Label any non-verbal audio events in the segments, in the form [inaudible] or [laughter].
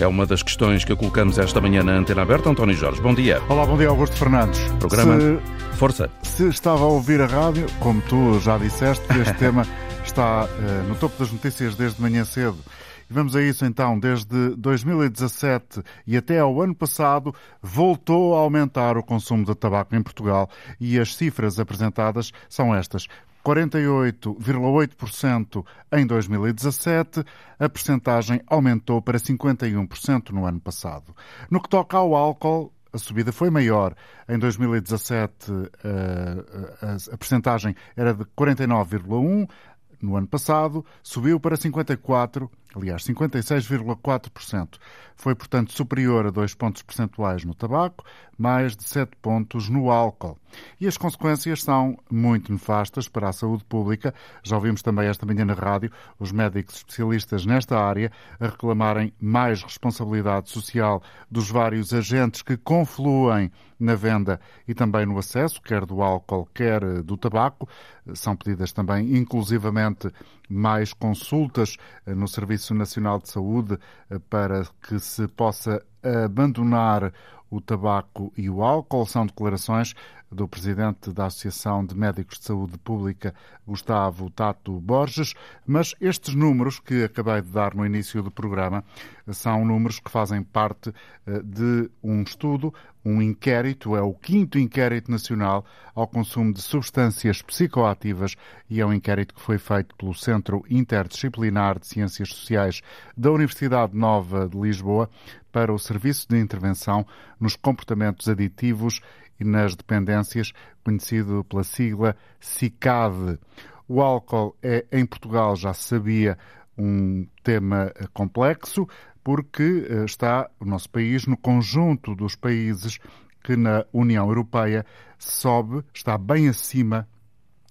É uma das questões que colocamos esta manhã na Antena Aberta. António Jorge, bom dia. Olá, bom dia, Augusto Fernandes. Programa se, Força. Se estava a ouvir a rádio, como tu já disseste, este [laughs] tema está uh, no topo das notícias desde manhã cedo. E vamos a isso então. Desde 2017 e até ao ano passado, voltou a aumentar o consumo de tabaco em Portugal e as cifras apresentadas são estas. 48,8% em 2017, a percentagem aumentou para 51% no ano passado. No que toca ao álcool, a subida foi maior. Em 2017, a, a, a percentagem era de 49,1%, no ano passado subiu para 54%, aliás, 56,4%. Foi, portanto, superior a 2 pontos percentuais no tabaco, mais de 7 pontos no álcool. E as consequências são muito nefastas para a saúde pública. Já ouvimos também esta manhã na rádio os médicos especialistas nesta área a reclamarem mais responsabilidade social dos vários agentes que confluem na venda e também no acesso, quer do álcool, quer do tabaco. São pedidas também, inclusivamente, mais consultas eh, no Serviço Nacional de Saúde eh, para que se possa abandonar o tabaco e o álcool. São declarações do presidente da Associação de Médicos de Saúde Pública, Gustavo Tato Borges, mas estes números que acabei de dar no início do programa são números que fazem parte eh, de um estudo, um inquérito, é o quinto inquérito nacional ao consumo de substâncias psicoativas e é um inquérito que foi feito pelo Centro Interdisciplinar de Ciências Sociais da Universidade Nova de Lisboa para o Serviço de Intervenção nos Comportamentos Aditivos e nas Dependências, conhecido pela sigla CICAD. O álcool é, em Portugal, já se sabia, um tema complexo, porque eh, está o nosso país no conjunto dos países que na União Europeia sobe, está bem acima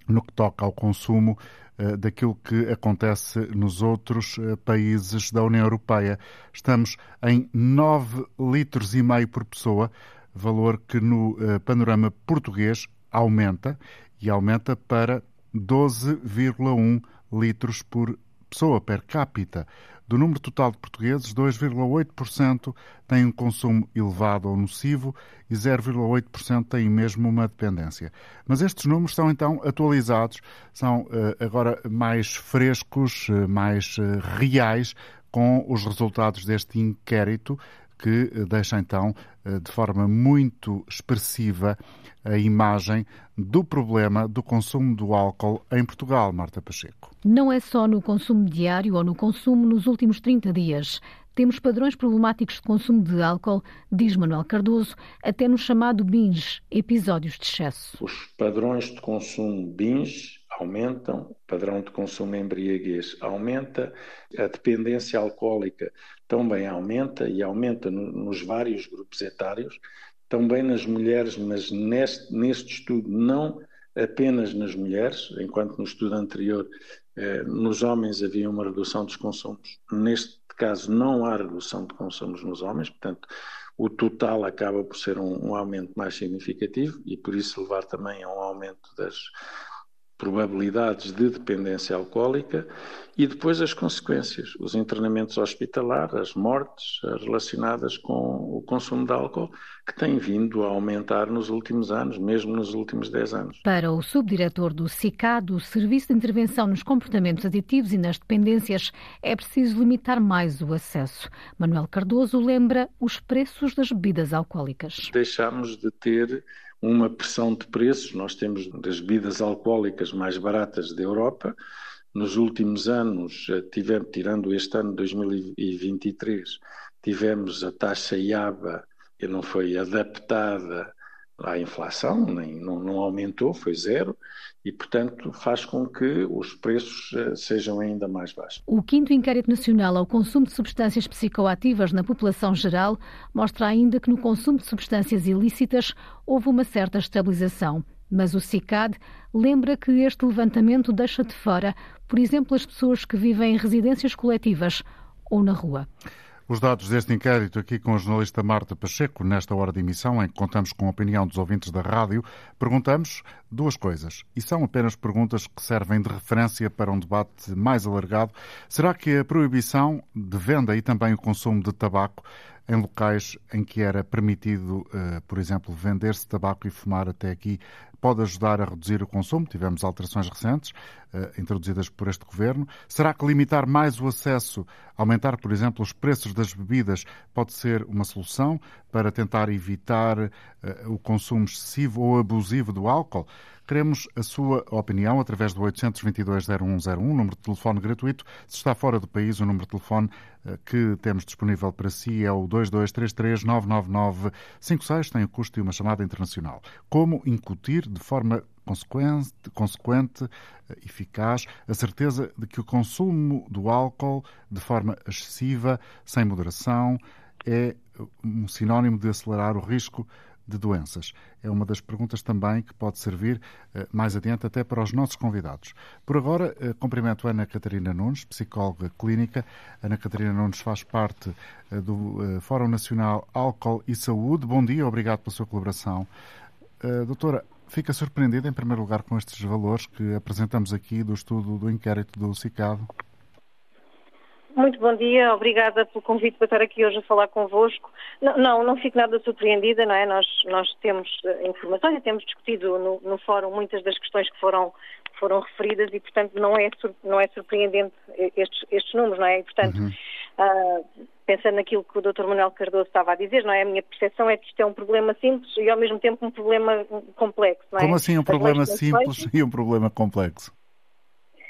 no que toca ao consumo eh, daquilo que acontece nos outros eh, países da União Europeia. Estamos em 9 litros e meio por pessoa, valor que no panorama português aumenta e aumenta para 12,1 litros por pessoa per capita. Do número total de portugueses, 2,8% têm um consumo elevado ou nocivo e 0,8% têm mesmo uma dependência. Mas estes números são então atualizados, são eh, agora mais frescos, eh, mais eh, reais, com os resultados deste inquérito que deixa então de forma muito expressiva a imagem do problema do consumo do álcool em Portugal, Marta Pacheco. Não é só no consumo diário ou no consumo nos últimos 30 dias. Temos padrões problemáticos de consumo de álcool, diz Manuel Cardoso, até no chamado binge, episódios de excesso. Os padrões de consumo binge aumentam, o padrão de consumo embriaguez aumenta, a dependência alcoólica também aumenta e aumenta no, nos vários grupos etários, também nas mulheres, mas neste, neste estudo não apenas nas mulheres, enquanto no estudo anterior eh, nos homens havia uma redução dos consumos. Neste caso não há redução de consumos nos homens, portanto o total acaba por ser um, um aumento mais significativo e por isso levar também a um aumento das, probabilidades de dependência alcoólica e depois as consequências, os internamentos hospitalares, as mortes relacionadas com o consumo de álcool, que têm vindo a aumentar nos últimos anos, mesmo nos últimos 10 anos. Para o subdiretor do SICAD, o Serviço de Intervenção nos Comportamentos Aditivos e nas Dependências, é preciso limitar mais o acesso. Manuel Cardoso lembra os preços das bebidas alcoólicas. Deixamos de ter uma pressão de preços. Nós temos das bebidas alcoólicas mais baratas da Europa. Nos últimos anos, eh, tivemos, tirando este ano 2023, tivemos a taxa IABA que não foi adaptada à inflação, nem, não, não aumentou, foi zero, e, portanto, faz com que os preços uh, sejam ainda mais baixos. O quinto inquérito nacional ao consumo de substâncias psicoativas na população geral mostra ainda que no consumo de substâncias ilícitas houve uma certa estabilização. Mas o CICAD lembra que este levantamento deixa de fora, por exemplo, as pessoas que vivem em residências coletivas ou na rua. Os dados deste inquérito aqui com a jornalista Marta Pacheco, nesta hora de emissão, em que contamos com a opinião dos ouvintes da rádio, perguntamos duas coisas. E são apenas perguntas que servem de referência para um debate mais alargado. Será que a proibição de venda e também o consumo de tabaco em locais em que era permitido, uh, por exemplo, vender-se tabaco e fumar até aqui, pode ajudar a reduzir o consumo. Tivemos alterações recentes uh, introduzidas por este governo. Será que limitar mais o acesso, aumentar, por exemplo, os preços das bebidas, pode ser uma solução para tentar evitar uh, o consumo excessivo ou abusivo do álcool? Queremos a sua opinião através do 822-0101, número de telefone gratuito. Se está fora do país, o número de telefone eh, que temos disponível para si é o 2233-99956, tem o custo de uma chamada internacional. Como incutir de forma consequente, consequente, eh, eficaz, a certeza de que o consumo do álcool de forma excessiva, sem moderação, é um sinónimo de acelerar o risco de doenças? É uma das perguntas também que pode servir eh, mais adiante até para os nossos convidados. Por agora, eh, cumprimento Ana Catarina Nunes, psicóloga clínica. Ana Catarina Nunes faz parte eh, do Fórum Nacional Álcool e Saúde. Bom dia, obrigado pela sua colaboração. Doutora, fica surpreendida, em primeiro lugar, com estes valores que apresentamos aqui do estudo do inquérito do CICADO? Muito bom dia, obrigada pelo convite para estar aqui hoje a falar convosco. Não, não, não fico nada surpreendida, não é? Nós, nós temos eh, informações e temos discutido no, no fórum muitas das questões que foram, foram referidas e, portanto, não é, não é surpreendente estes, estes números, não é? E, portanto, uhum. uh, pensando naquilo que o Dr. Manuel Cardoso estava a dizer, não é? A minha percepção é que isto é um problema simples e, ao mesmo tempo, um problema complexo, não é? Como assim um problema simples [laughs] e um problema complexo?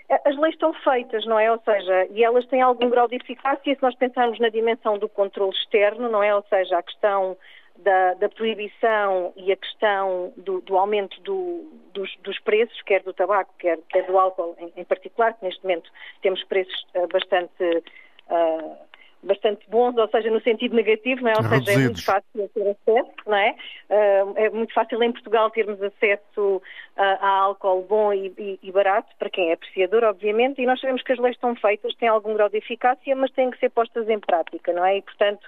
As leis estão feitas, não é? Ou seja, e elas têm algum grau de eficácia se nós pensarmos na dimensão do controle externo, não é? Ou seja, a questão da, da proibição e a questão do, do aumento do, dos, dos, preços, quer do tabaco, quer, quer do álcool em, em, particular, que neste momento temos preços uh, bastante. Uh, bastante bons, ou seja, no sentido negativo, não é? Ou Reduzidos. seja, é muito fácil ter acesso, não é? Uh, é muito fácil em Portugal termos acesso uh, a álcool bom e, e, e, barato, para quem é apreciador, obviamente, e nós sabemos que as leis estão feitas, têm algum grau de eficácia, mas têm que ser postas em prática, não é? E, portanto,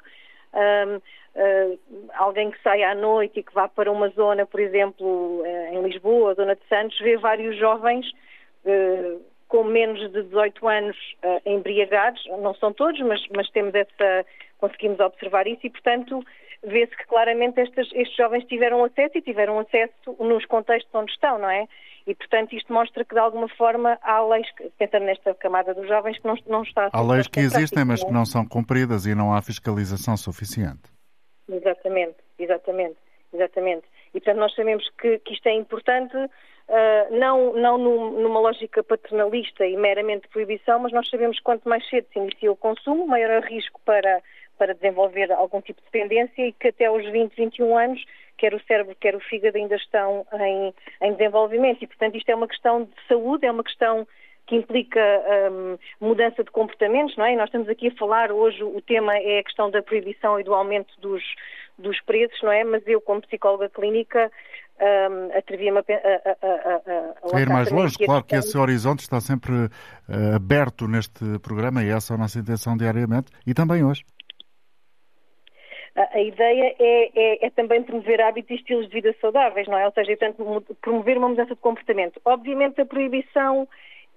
um, uh, ah, alguém que sai à noite e que vá para uma zona, por exemplo, em Lisboa, a zona de Santos, vê vários jovens com menos de 18 anos uh, embriagados, não são todos, mas, mas, temos essa, conseguimos observar isso e, portanto, vê-se que claramente estes, estes, jovens tiveram acesso e tiveram acesso nos contextos onde estão, não é? E, portanto, isto mostra que, de alguma forma, há leis, pensando nesta camada dos jovens, que não, não está Há leis que existem, mas que não são cumpridas e não há fiscalização suficiente. Exatamente, exatamente, exatamente. E, portanto, nós sabemos que, que isto é importante Uh, não, não numa lógica paternalista e meramente proibição, mas nós sabemos que quanto mais cedo se inicia o consumo, maior é o risco para, para desenvolver algum tipo de dependência e que até aos 20, 21 anos, quer o cérebro, quer o fígado ainda estão em, em desenvolvimento. E, portanto, isto é uma questão de saúde, é uma questão que implica um, mudança de comportamentos, não é? E nós estamos aqui a falar hoje, o tema é a questão da proibição e do aumento dos, dos preços, não é? Mas eu, como psicóloga clínica, um, atrevi-me a, a, a, a, a ir mais longe. Claro que esse horizonte está sempre uh, aberto neste programa e essa é a nossa intenção diariamente e também hoje. A, ideia é, é, é, também promover hábitos e estilos de vida saudáveis, não é? Ou seja, portanto, promover uma mudança de comportamento. Obviamente, a proibição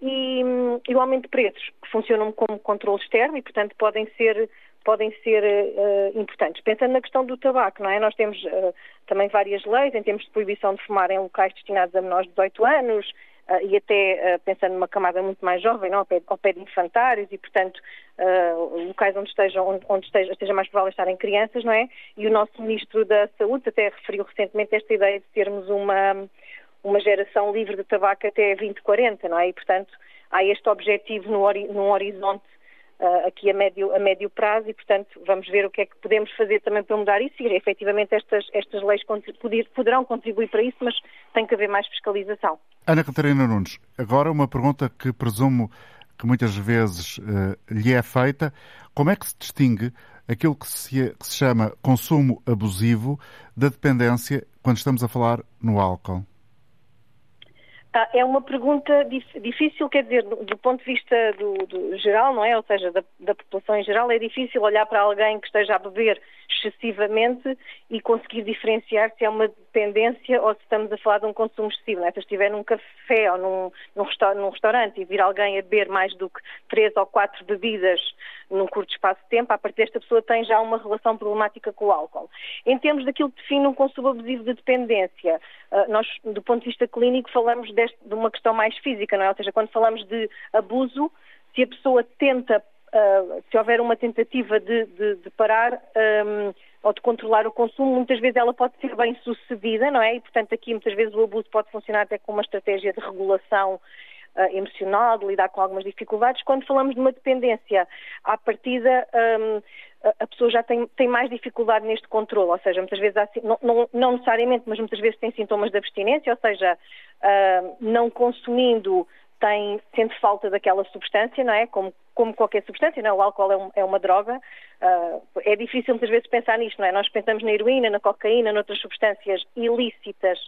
e, e o aumento de preços, que funcionam como controle externo e, portanto, podem ser podem ser uh, importantes. Pensando na questão do tabaco, não é? Nós temos uh, também várias leis em termos de proibição de fumar em locais destinados a menores de 18 anos uh, e até pensando numa camada muito mais jovem, não? Ao, pé, ao pé de infantários e, portanto, locais onde, estejam, onde, onde esteja, esteja, mais provável estarem crianças, não é? E o nosso Ministro da Saúde até referiu recentemente esta ideia de termos uma, uma geração livre de tabaco até 2040, não é? E, portanto, há este objetivo no, num horizonte uh, aqui a médio, a médio prazo e, portanto, vamos ver o que é que podemos fazer também para mudar isso e, efetivamente, estas, estas leis poderão contribuir para isso, mas tem que haver mais fiscalização. Ana Catarina Nunes, agora uma pergunta que presumo que muitas vezes uh, lhe é feita. Como é que se distingue aquilo que se, que se chama consumo abusivo da dependência quando estamos a falar no álcool? Ah, é uma pergunta difícil, quer dizer, do ponto de vista do, do geral, não é? Ou seja, da, da, população em geral, é difícil olhar para alguém que esteja a beber excessivamente e conseguir diferenciar se é uma dependência ou se estamos a falar de um consumo excessivo. Não é? Se estiver num café ou num, num, num restaurante e vir alguém a beber mais do que três ou quatro bebidas num curto espaço de tempo, a partir desta pessoa tem já uma relação problemática com o álcool. Em termos daquilo que define um consumo abusivo de dependência, ah, nós, do ponto de vista clínico, falamos deste, de uma questão mais física, não é? Ou seja, quando falamos de abuso, se a pessoa tenta, uh, se houver uma tentativa de, de, de parar um, ou de controlar o consumo, muitas vezes ela pode ser bem sucedida, não é? E, portanto, aqui muitas vezes o abuso pode funcionar até como uma estratégia de regulação uh, emocional, de lidar com algumas dificuldades. Quando falamos de uma dependência, à partida, um, a pessoa já tem, tem, mais dificuldade neste controle, ou seja, muitas vezes, há, não, não, não, necessariamente, mas muitas vezes tem sintomas de abstinência, ou seja, uh, não consumindo tem, sente falta daquela substância, não é? Como, como qualquer substância, não é? O álcool é, um, é uma droga. Uh, é difícil muitas vezes pensar nisto, não é? Nós pensamos na heroína, na cocaína, noutras substâncias ilícitas,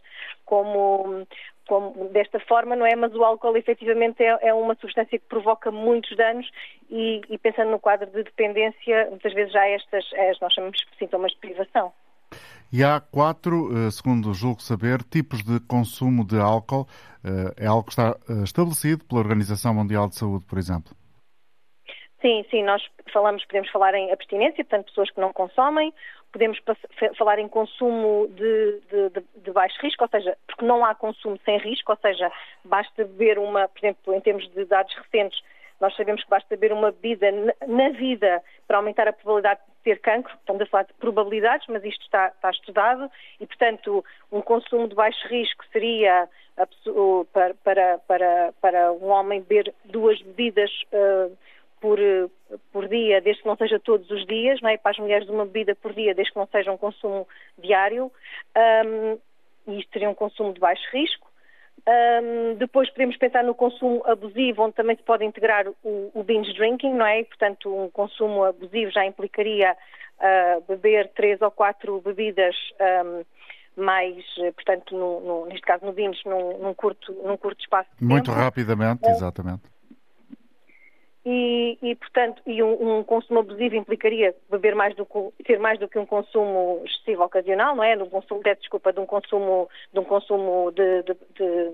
como, como desta forma, não é? Mas o álcool efetivamente é, é uma substância que provoca muitos danos e, e, pensando no quadro de dependência, muitas vezes já estas, as, nós chamamos de sintomas de privação. E há quatro, eh, segundo julgo saber, tipos de consumo de álcool. Eh, é algo que está eh, estabelecido pela Organização Mundial de Saúde, por exemplo. Sim, sim, nós falamos, podemos falar em abstinência, portanto, pessoas que não consomem, podemos falar em consumo de, de, de, de, baixo risco, ou seja, porque não há consumo sem risco, ou seja, basta beber uma, por exemplo, em termos de dados recentes, nós sabemos que basta beber uma bebida na vida para aumentar a probabilidade de ter cancro, estamos a falar de probabilidades, mas isto está, está estudado e, portanto, um consumo de baixo risco seria para, para, para, um homem beber duas bebidas uh, por, por dia, desde que não seja todos os dias, não é? para as mulheres uma bebida por dia, desde que não seja um consumo diário, um, e isto seria um consumo de baixo risco. Um, depois podemos pensar no consumo abusivo, onde também se pode integrar o, o binge drinking, não é? Portanto, um consumo abusivo já implicaria uh, beber três ou quatro bebidas um, mais, portanto, no, no, neste caso no binge, num, num, curto, num curto espaço de Muito tempo. rapidamente, exatamente e, e portanto, e um, um, consumo abusivo implicaria beber mais do que, ter mais do que um consumo excessivo ocasional, não é? Um consumo, desculpa, de um consumo, de um consumo de, de, de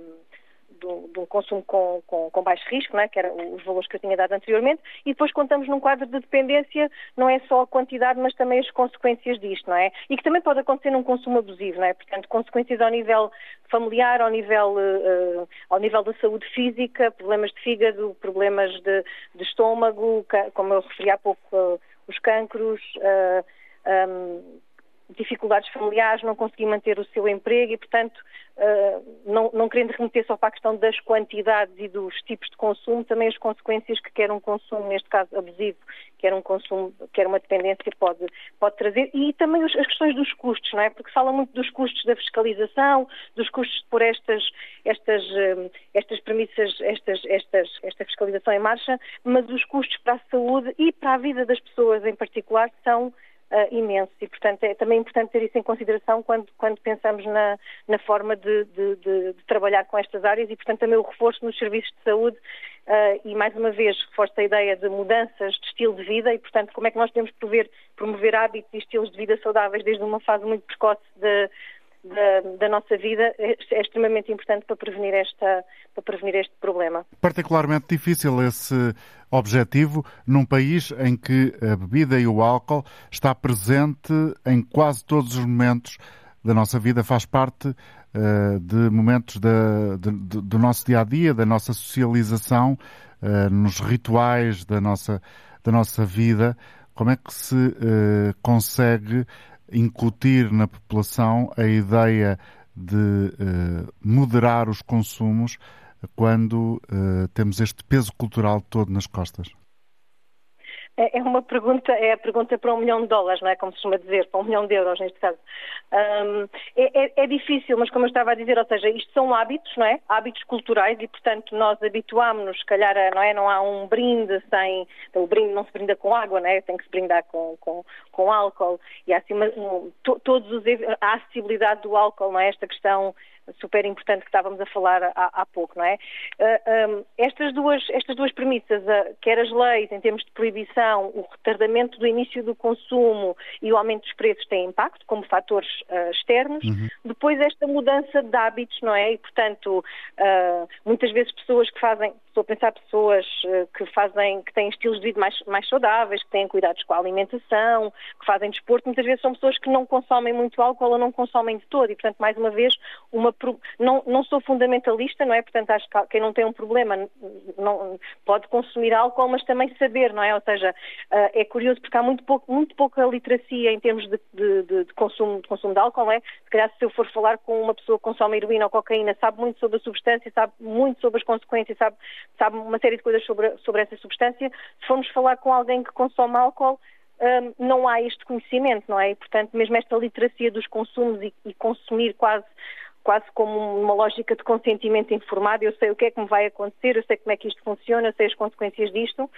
um consumo com, com, com, baixo risco, não é? que eram os valores que eu tinha dado anteriormente, e depois contamos num quadro de dependência, não é só a quantidade, mas também as consequências disto, não é? E que também pode acontecer num consumo abusivo, não é? Portanto, consequências ao nível familiar, ao nível, uh, ao nível da saúde física, problemas de fígado, problemas de, de estômago, como eu referi há pouco, uh, os cancros, uh, um, dificuldades familiares, não conseguir manter o seu emprego e, portanto, uh, não, não, querendo remeter só para a questão das quantidades e dos tipos de consumo, também as consequências que quer um consumo, neste caso abusivo, quer um consumo, quer uma dependência pode, pode trazer e também as questões dos custos, não é? Porque fala muito dos custos da fiscalização, dos custos por estas, estas, uh, estas premissas, estas, estas, esta fiscalização em marcha, mas os custos para a saúde e para a vida das pessoas em particular são uh, imenso. E, portanto, é também importante ter isso em consideração quando, quando pensamos na, na forma de, de, de, de, trabalhar com estas áreas e, portanto, também o reforço nos serviços de saúde uh, e, mais uma vez, reforço a ideia de mudanças de estilo de vida e, portanto, como é que nós podemos promover, promover hábitos e estilos de vida saudáveis desde uma fase muito precoce de da, da, nossa vida é, é, extremamente importante para prevenir, esta, para prevenir este problema. Particularmente difícil esse objetivo num país em que a bebida e o álcool está presente em quase todos os momentos da nossa vida, faz parte uh, de momentos de, de, do nosso dia a dia, da nossa socialização, uh, nos rituais da nossa, da nossa vida. Como é que se uh, consegue incutir na população a ideia de uh, moderar os consumos quando uh, temos este peso cultural todo nas costas? É, é uma pergunta, é a pergunta para um milhão de dólares, não é? Como se costuma dizer, para um milhão de euros neste caso. Um, é, é, é, difícil, mas como eu estava a dizer, ou seja, isto são hábitos, não é? Hábitos culturais e, portanto, nós habituámos-nos, se calhar, a, não é? Não há um brinde sem. O brinde não se brinda com água, não é? Tem que se brindar com, com, com álcool. E há, assim, um, to, todos os. A acessibilidade do álcool, não é? Esta questão super importante que estávamos a falar há, há pouco, não é? Uh, um, estas, duas, estas duas premissas, uh, quer as leis em termos de proibição, o retardamento do início do consumo e o aumento dos preços têm impacto como fatores uh, externos. Uhum. Depois esta mudança de hábitos, não é? E, portanto, muitas vezes pessoas que fazem, estou a pensar pessoas que fazem, que têm estilos de vida mais, mais saudáveis, que têm cuidados com a alimentação, que fazem desporto, muitas vezes são pessoas que não consomem muito álcool ou não consomem de todo e, portanto, mais uma vez, uma, não, não sou fundamentalista, não é? Portanto, acho que quem não tem um problema não, pode consumir álcool, mas também saber, não é? Ou seja, uh, é curioso porque há muito, pouco, muito pouca literacia em termos de, de, de, de, consumo, de consumo de álcool, não é? Se calhar se eu for falar com uma pessoa que consome heroína ou cocaína, sabe muito sobre a substância, sabe muito sobre as consequências, sabe, sabe uma série de coisas sobre, sobre essa substância. Se formos falar com alguém que consome álcool, um, não há este conhecimento, não é? E, portanto, mesmo esta literacia dos consumos e, e, consumir quase, quase como uma lógica de consentimento informado, eu sei o que é que me vai acontecer, eu sei como é que isto funciona, eu sei as consequências disto,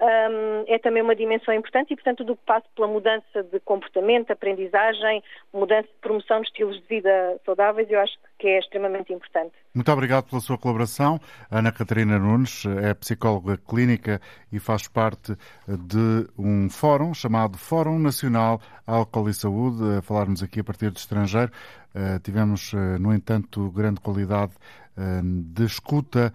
um, é também uma dimensão importante e, portanto, tudo que passa pela mudança de comportamento, aprendizagem, mudança de promoção de estilos de vida saudáveis, eu acho que é extremamente importante. Muito obrigado pela sua colaboração. Ana Catarina Nunes é psicóloga clínica e faz parte de um fórum chamado Fórum Nacional Álcool e Saúde, a falarmos aqui a partir do estrangeiro. Uh, tivemos, uh, no entanto, grande qualidade uh, de escuta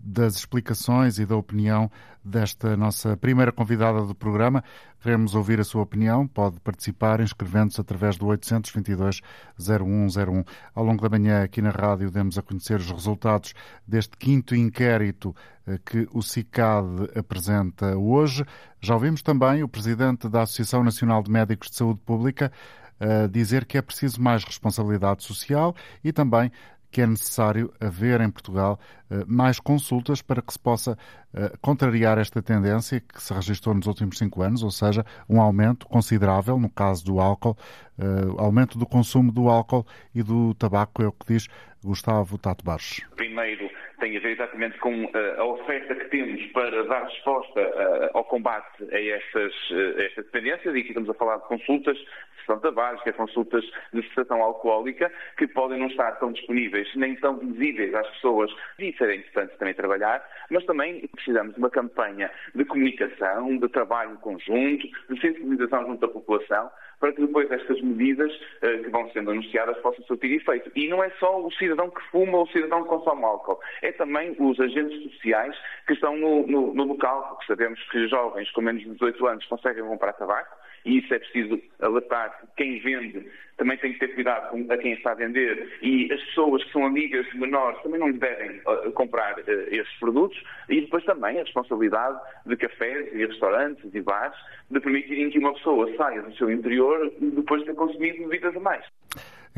das explicações e da opinião desta nossa primeira convidada do programa. Queremos ouvir a sua opinião. Pode participar inscrevendo-se através do 822-0101. Ao longo da manhã, aqui na rádio, demos a conhecer os resultados deste quinto inquérito eh, que o CICAD apresenta hoje. Já ouvimos também o presidente da Associação Nacional de Médicos de Saúde Pública eh, dizer que é preciso mais responsabilidade social e também que é necessário haver em Portugal eh, mais consultas para que se possa eh, contrariar esta tendência que se registrou nos últimos cinco anos, ou seja, um aumento considerável, no caso do álcool, eh, aumento do consumo do álcool e do tabaco, é o que diz Gustavo Tato Barros. Primeiro, tem a ver exatamente com a oferta que temos para dar resposta ao combate a estas, a estas dependências, e aqui estamos a falar de consultas cessação tabágica, consultas de cessação alcoólica, que podem não estar tão disponíveis nem tão visíveis às pessoas. E isso era interessante também trabalhar, mas também precisamos de uma campanha de comunicação, de trabalho conjunto, de sensibilização junto à população, para que depois estas medidas uh, que vão sendo anunciadas possam surtir efeito. E não é só o cidadão que fuma ou o cidadão que consome álcool, é também os agentes sociais que estão no, no, no local, porque sabemos que jovens com menos de 18 anos conseguem comprar tabaco, e isso é preciso alertar. Quem vende também tem que ter cuidado com a quem está a vender e as pessoas que são amigas menores também não devem uh, comprar uh, esses produtos e depois também a responsabilidade de cafés e restaurantes e bares de permitirem que uma pessoa saia do seu interior depois de ter consumido bebidas a mais.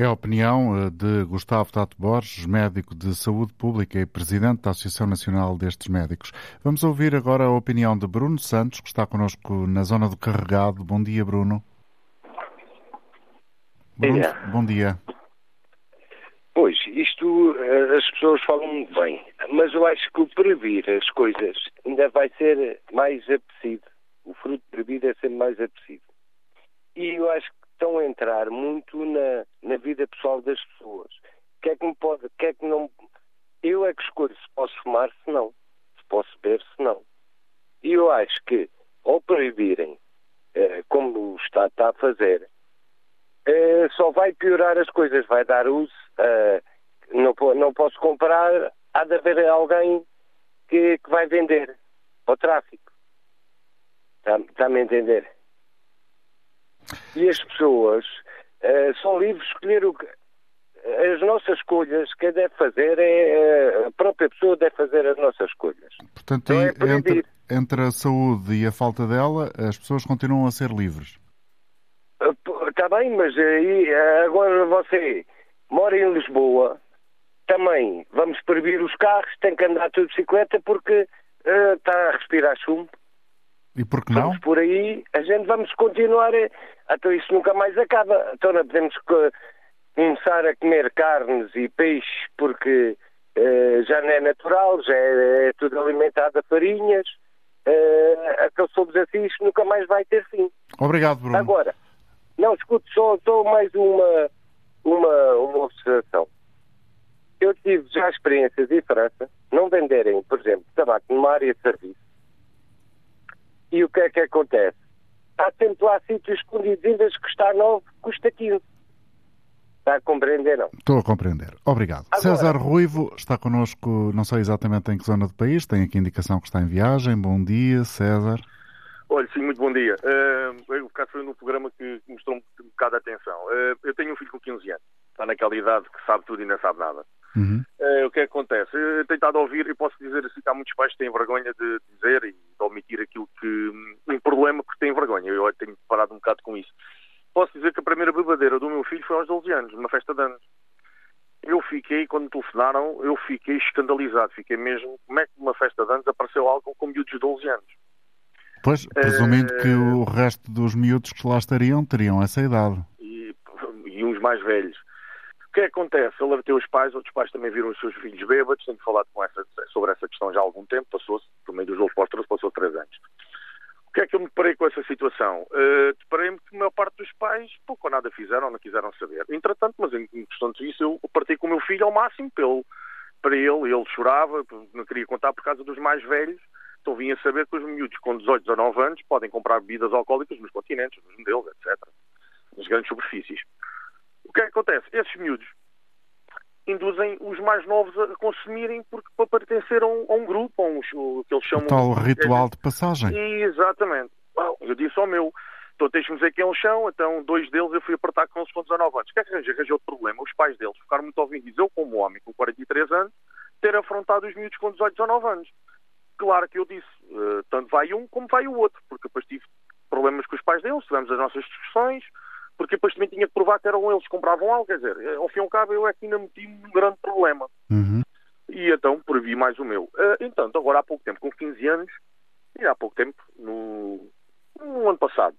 É a opinião eh, de Gustavo Tato Borges, médico de saúde pública e presidente da Associação Nacional destes Médicos. Vamos ouvir agora a opinião de Bruno Santos, que está connosco na zona do Carregado. Bom dia, Bruno. Bruno, bom dia. Pois, isto eh, as pessoas falam muito bem, mas eu acho que o prever as coisas ainda vai ser mais apetecido. O fruto proibido é sempre mais apetecido. E eu acho que estão a entrar muito na, na vida pessoal das pessoas. O que é que me pode, o que é que não. Eu é que escolho se posso fumar, se não. Se posso beber, se não. E eu acho que, ao proibirem, eh, como o Estado está a fazer, eh, só vai piorar as coisas, vai dar uso. Eh, não, não posso comprar, há de haver alguém que, que vai vender ao tráfico. Está-me está a entender? E as pessoas uh, são livres de escolher o que. As nossas escolhas, quem deve fazer é. Eh, a própria pessoa deve fazer as nossas escolhas. Portanto, é entre, entre a saúde e a falta dela, as pessoas continuam a ser livres. Está eh, bem, mas aí agora você mora em Lisboa, também vamos proibir os carros, tem que andar tudo de bicicleta porque uh, está a respirar chumbo. E por que não? Vamos por aí, a gente vamos continuar. Então isso nunca mais acaba. Então não podemos começar a comer carnes e peixes porque uh, já não é natural, já é, é tudo alimentado a farinhas. Uh, aquele somos assim, isto nunca mais vai ter fim. Obrigado, Bruno. Agora, não, escute, só, só mais uma, uma, uma observação. eu tive já experiências em França, não venderem, por exemplo, tabaco numa área de serviço. E o que é que acontece? Há sempre lá sítios escondidos, vez de custar 9, custa 15. Está a compreender, não? Estou a compreender. Obrigado. Agora, César Ruivo está connosco, não sei exatamente em que zona do país, tem aqui indicação que está em viagem. Bom dia, César. Olha, sim, muito bom dia. Uh, eu cá foi no programa que mostrou um bocado de atenção. Uh, eu tenho um filho com 15 anos, está naquela idade que sabe tudo e não sabe nada. Uhum. Uh, o que é que acontece? Eu tenho estado a ouvir e posso dizer assim que há muitos pais que têm vergonha de dizer e de omitir aquilo que. um problema porque têm vergonha. Eu tenho parado um bocado com isso. Posso dizer que a primeira bebadeira do meu filho foi aos 12 anos, numa festa de anos. Eu fiquei, quando me telefonaram, eu fiquei escandalizado. Fiquei mesmo, como é que numa festa de anos apareceu álcool com miúdos de 12 anos? Pois, presumindo que o resto dos miúdos que lá estariam teriam essa idade. E, e uns mais velhos. Que acontece? Ele abateu os pais, outros pais também viram os seus filhos bêbados, tenho falado com essa, sobre essa questão já há algum tempo, passou-se, por dos Jogo Pósteros, passou três anos. O que é que eu me deparei com essa situação? Uh, Deparei-me que a maior parte dos pais pouco ou nada fizeram, não quiseram saber. Entretanto, mas em questão disso, eu parti com o meu filho ao máximo ele, para ele, ele chorava, não queria contar por causa dos mais velhos, então vinha saber que os miúdos com 18, 19 anos podem comprar bebidas alcoólicas nos continentes, nos modelos, etc. Nas grandes superfícies. O que é que acontece? Esses miúdos induzem os mais novos a consumirem porque para pertencer a um, a um grupo, a um, o que eles chamam... O tal ritual de passagem. Exatamente. Bom, eu disse ao meu, então tens-me dizer que é um chão, então dois deles eu fui apertar com eles com 19 anos. O que é que arranjei? Arranjei outro problema. Os pais deles ficaram muito ouvidos. Eu, como homem com 43 anos, ter afrontado os miúdos com 18, 19 anos. Claro que eu disse, uh, tanto vai um como vai o outro, porque depois tive problemas com os pais deles, tivemos as nossas discussões, porque depois também tinha que provar que eram eles que compravam algo, quer dizer, eh, ao fim e ao cabo eu é que ainda meti um grande problema. Uhum. E então previ mais o meu. Uh, então, agora há pouco tempo, com 15 anos, e há pouco tempo, no, no ano passado,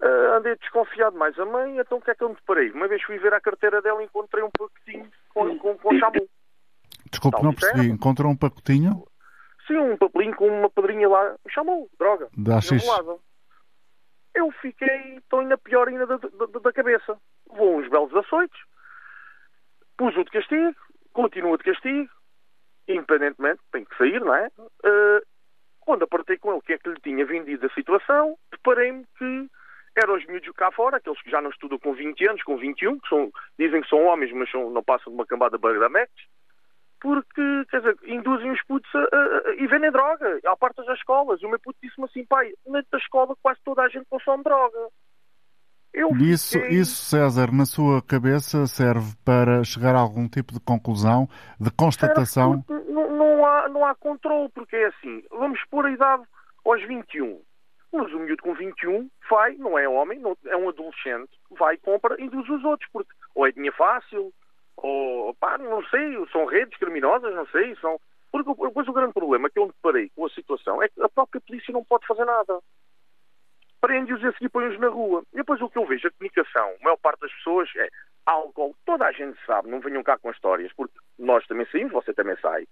uh, andei desconfiado mais a mãe, então o que é que eu me deparei? Uma vez fui ver a carteira dela e encontrei um pacotinho com, com, com chamu. Desculpe, não percebi. Encontrou um pacotinho? Sim, um papelinho com uma pedrinha lá, chamou, droga. Dá X. Eu fiquei, estou ainda pior ainda da, da, da cabeça. Vou uns belos açoites, pus-o de castigo, continua de castigo, independentemente, tem que sair, não é? Uh, quando apertei com ele o que é que lhe tinha vendido a situação, deparei-me que eram os miúdos cá fora, aqueles que já não estudam com 20 anos, com 21, que são, dizem que são homens, mas são, não passam de uma cambada de bagametes, porque, quer dizer, induzem os putos a, a, a, e vendem droga, à parte das escolas. E o meu puto disse-me assim, pai, dentro da escola quase toda a gente consome droga. Eu isso, fiquei... isso, César, na sua cabeça serve para chegar a algum tipo de conclusão, de constatação? Não, não, há, não há controle, porque é assim, vamos pôr a idade aos 21. Mas o miúdo com 21 vai, não é homem, não, é um adolescente, vai, compra e induz os outros, porque ou é dinheiro fácil, ou, pá, não sei, são redes criminosas, não sei, são... Porque depois o grande problema que eu me parei com a situação é que a própria polícia não pode fazer nada. Prende-os e a seguir põe-os na rua. E depois o que eu vejo, a comunicação, a maior parte das pessoas é álcool, toda a gente sabe, não venham cá com histórias, porque nós também saímos, você também sai,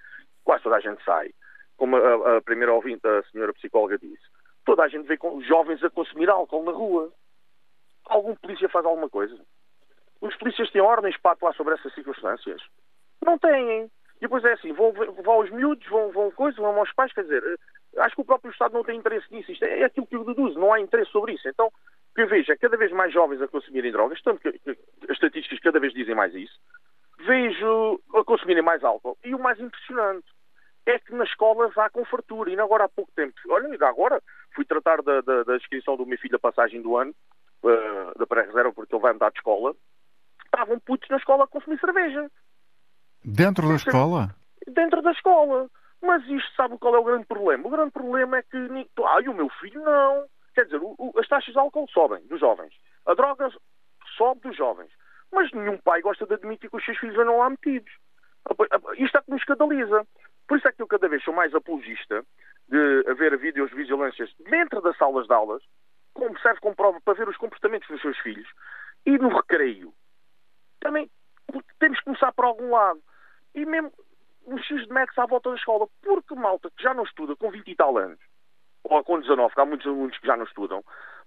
quase toda a gente sai. Como a, a primeira ouvinte, a senhora psicóloga disse, toda a gente vê com jovens a consumir álcool na rua. Algum polícia faz alguma coisa? Os polícias têm ordens para atuar sobre essas circunstâncias? Não têm. E depois é assim, vão, vão aos miúdos, vão, vão coisas, vão aos pais, quer dizer, eh, acho que o próprio Estado não tem interesse nisso. Isto é, é aquilo que eu deduzo, não há interesse sobre isso. Então, que eu vejo é cada vez mais jovens a consumirem drogas, tanto que, as estatísticas cada vez dizem mais isso. Vejo a consumirem mais álcool. E o mais impressionante é que nas escolas há com fartura. E agora há pouco tempo, olha, ainda agora fui tratar da, da, da inscrição do meu filho da passagem do ano, uh, da pré-reserva, porque ele vai mudar de escola estavam putos na escola a consumir cerveja. Dentro da escola? Dentro da escola. Mas isto sabe qual é o grande problema? O grande problema é que. Ah, e o meu filho não. Quer dizer, o, o, as taxas de álcool sobem dos jovens. A droga sobe dos jovens. Mas nenhum pai gosta de admitir que os seus filhos andam lá metidos. Isto é que nos escandaliza. Por isso é que eu cada vez sou mais apologista de haver videovigilâncias dentro das salas de aulas, como serve como prova para ver os comportamentos dos seus filhos, e no recreio também temos que começar por algum lado. E mesmo os X de Max à volta da escola, porque malta que já não estuda com 20 e tal anos, ou com 19, que há muitos alunos que já não estudam,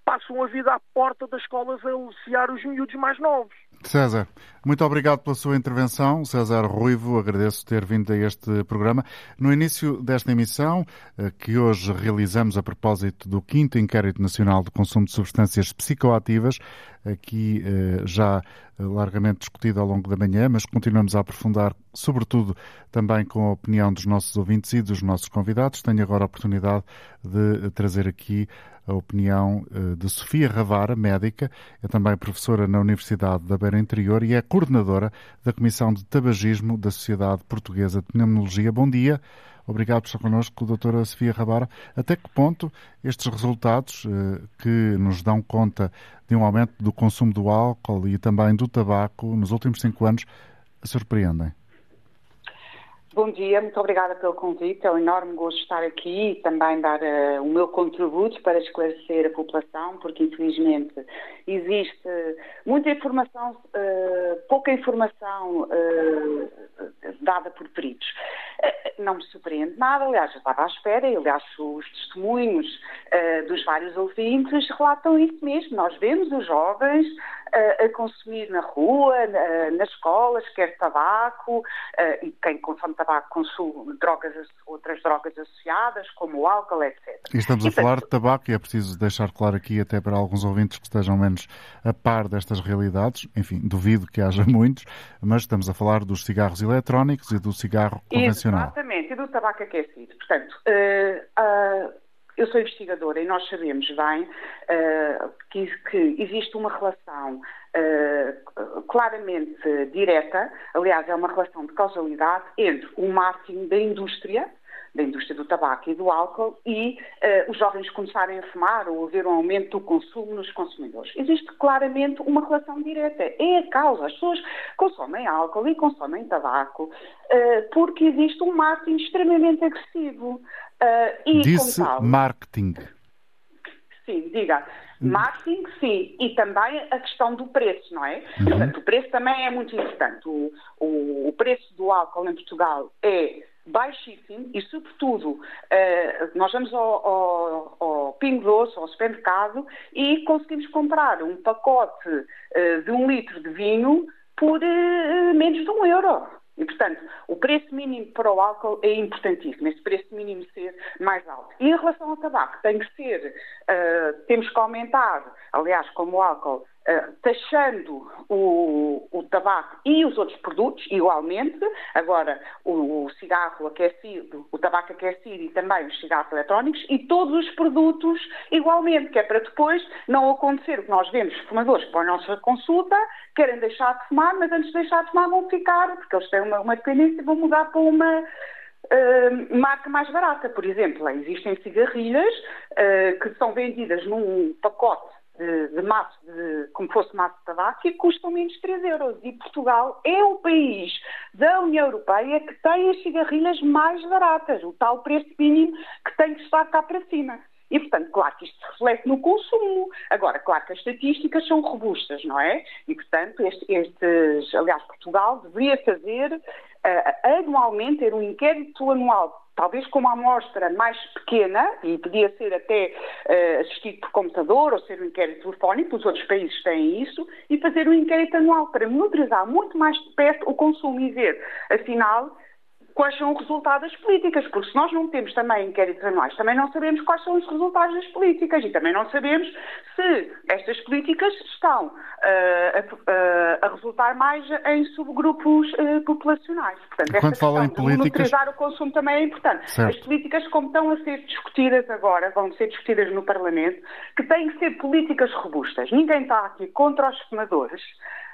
passam a vida à porta das escolas a aliciar os miúdos mais novos. César, muito obrigado pela sua intervenção. César Ruivo, agradeço ter vindo a este programa. No início desta emissão, eh, que hoje realizamos a propósito do 5 Inquérito Nacional de Consumo de Substâncias Psicoativas, aqui eh, já largamente discutido ao longo da manhã, mas continuamos a aprofundar, sobretudo também com a opinião dos nossos ouvintes e dos nossos convidados. Tenho agora a oportunidade de trazer aqui a opinião eh, de Sofia Ravara, médica, é também professora na Universidade da Beira Interior e é coordenadora da Comissão de Tabagismo da Sociedade Portuguesa de Pneumologia. Bom dia. Obrigado por estar connosco, doutora Sofia Rabara. Até que ponto estes resultados eh, que nos dão conta de um aumento do consumo do álcool e também do tabaco nos últimos cinco anos surpreendem? Bom dia, muito obrigada pelo convite. É um enorme gosto estar aqui e também dar uh, o meu contributo para esclarecer a população, porque infelizmente existe muita informação, uh, pouca informação uh, dada por peritos. [laughs] não me surpreende nada, aliás, eu estava à espera, e aliás, os testemunhos dos vários ouvintes relatam isso mesmo. Nós vemos os jovens a, consumir na rua, nas escolas, quer tabaco, e quem consome tabaco consome drogas, outras drogas associadas, como o álcool, etc. E estamos a falar de tabaco e é preciso deixar claro aqui, até para alguns ouvintes que estejam menos a par destas realidades, enfim, duvido que haja [laughs] muitos, mas estamos a falar dos cigarros eletrónicos e do cigarro convencional. Exatamente, e do tabaco aquecido. Portanto, uh, uh, eu sou investigadora e nós sabemos bem uh, que, que, existe uma relação uh, claramente direta, aliás, é uma relação de causalidade entre o marketing da indústria, da indústria do tabaco e do álcool e uh, os jovens começarem a fumar ou haver um aumento do consumo nos consumidores. Existe claramente uma relação direta. É a causa. As pessoas consomem álcool e consomem tabaco uh, porque existe um marketing extremamente agressivo. Uh, Disse tal, marketing. Sim, diga. Marketing, sim, e também a questão do preço, não é? Uhum. Portanto, o preço também é muito importante. O, o, o, preço do álcool em Portugal é baixíssimo e, sobretudo, uh, nós vamos ao, ao, ao Pingo Doce, ao supermercado, e conseguimos comprar um pacote uh, de um litro de vinho por uh, menos de um euro. E, portanto, o preço mínimo para o álcool é importantíssimo, esse preço mínimo ser mais alto. E em relação ao tabaco, tem que ser, temos que aumentar, aliás, como o álcool, uh, taxando o, o, tabaco e os outros produtos igualmente. Agora, o, o, cigarro aquecido, o tabaco aquecido e também os cigarros eletrónicos e todos os produtos igualmente, que é para depois não acontecer o que nós vemos fumadores vão à nossa consulta, querem deixar de fumar, mas antes de deixar de fumar vão ficar, porque eles têm uma, uma dependência e vão mudar para uma. Uh, marca mais barata. Por exemplo, existem cigarrilhas uh, que são vendidas num pacote de, de maço, de, como fosse maço de tabaco, e custam menos de 3 euros. E Portugal é o país da União Europeia que tem as cigarrilhas mais baratas, o tal preço mínimo que tem que estar cá para cima. E, portanto, claro que isto se reflete no consumo. Agora, claro que as estatísticas são robustas, não é? E, portanto, estes, estes aliás, Portugal deveria fazer uh, anualmente, ter um inquérito anual talvez com uma amostra mais pequena, e podia ser até uh, assistido por computador ou ser um inquérito telefónico, os outros países têm isso, e fazer um inquérito anual para monitorizar muito mais de perto o consumo e ver, afinal, quais são os resultados das políticas, porque se nós não temos também inquéritos anuais, também não sabemos quais são os resultados das políticas e também não sabemos se estas políticas estão uh, a, a, resultar mais em subgrupos uh, populacionais. Portanto, Quando fala em políticas... o consumo também é importante. Certo. As políticas, como estão a ser discutidas agora, vão ser discutidas no Parlamento, que têm que ser políticas robustas. Ninguém está aqui contra os fumadores.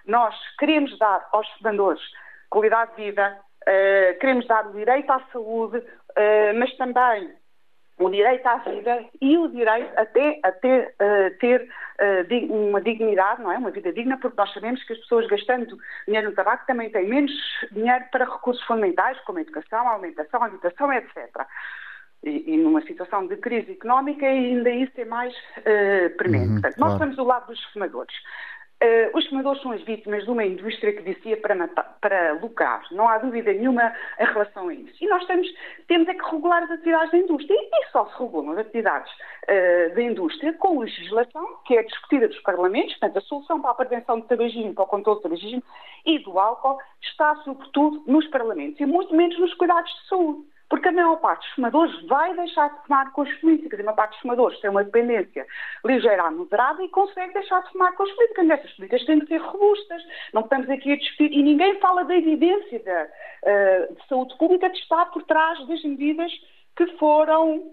Nós queremos dar aos fumadores qualidade de vida, Uh, queremos dar o direito à saúde, uh, mas também o direito à vida e o direito até a ter, uh, ter uma dignidade, não é? Uma vida digna, porque nós sabemos que as pessoas gastando dinheiro no tabaco também têm menos dinheiro para recursos fundamentais, como a educação, a alimentação, a habitação, etc. E, e, numa situação de crise económica ainda isso é mais premente. Uhum, Portanto, claro. nós estamos do lado dos fumadores. Uh, os fumadores são as vítimas de uma indústria que vicia para, para lucrar. Não há dúvida nenhuma em relação a isso. E nós temos, temos é que regular as atividades da indústria. E, e só se regulam as atividades uh, da indústria com legislação que é discutida dos parlamentos. Portanto, a solução para a prevenção do tabagismo, para o controle do tabagismo e do álcool está, sobretudo, nos parlamentos e muito menos nos cuidados de saúde. Porque a maior parte dos fumadores vai deixar de fumar com as políticas. A maior parte dos fumadores tem uma dependência ligeira a moderada e consegue deixar de fumar com as políticas. Essas políticas têm que ser robustas. Não estamos aqui a discutir. E ninguém fala da evidência da, uh, de saúde pública que está por trás das medidas que foram